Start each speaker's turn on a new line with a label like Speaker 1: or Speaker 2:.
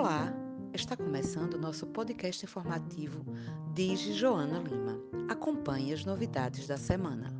Speaker 1: Olá, está começando o nosso podcast informativo Digi Joana Lima. Acompanhe as novidades da semana.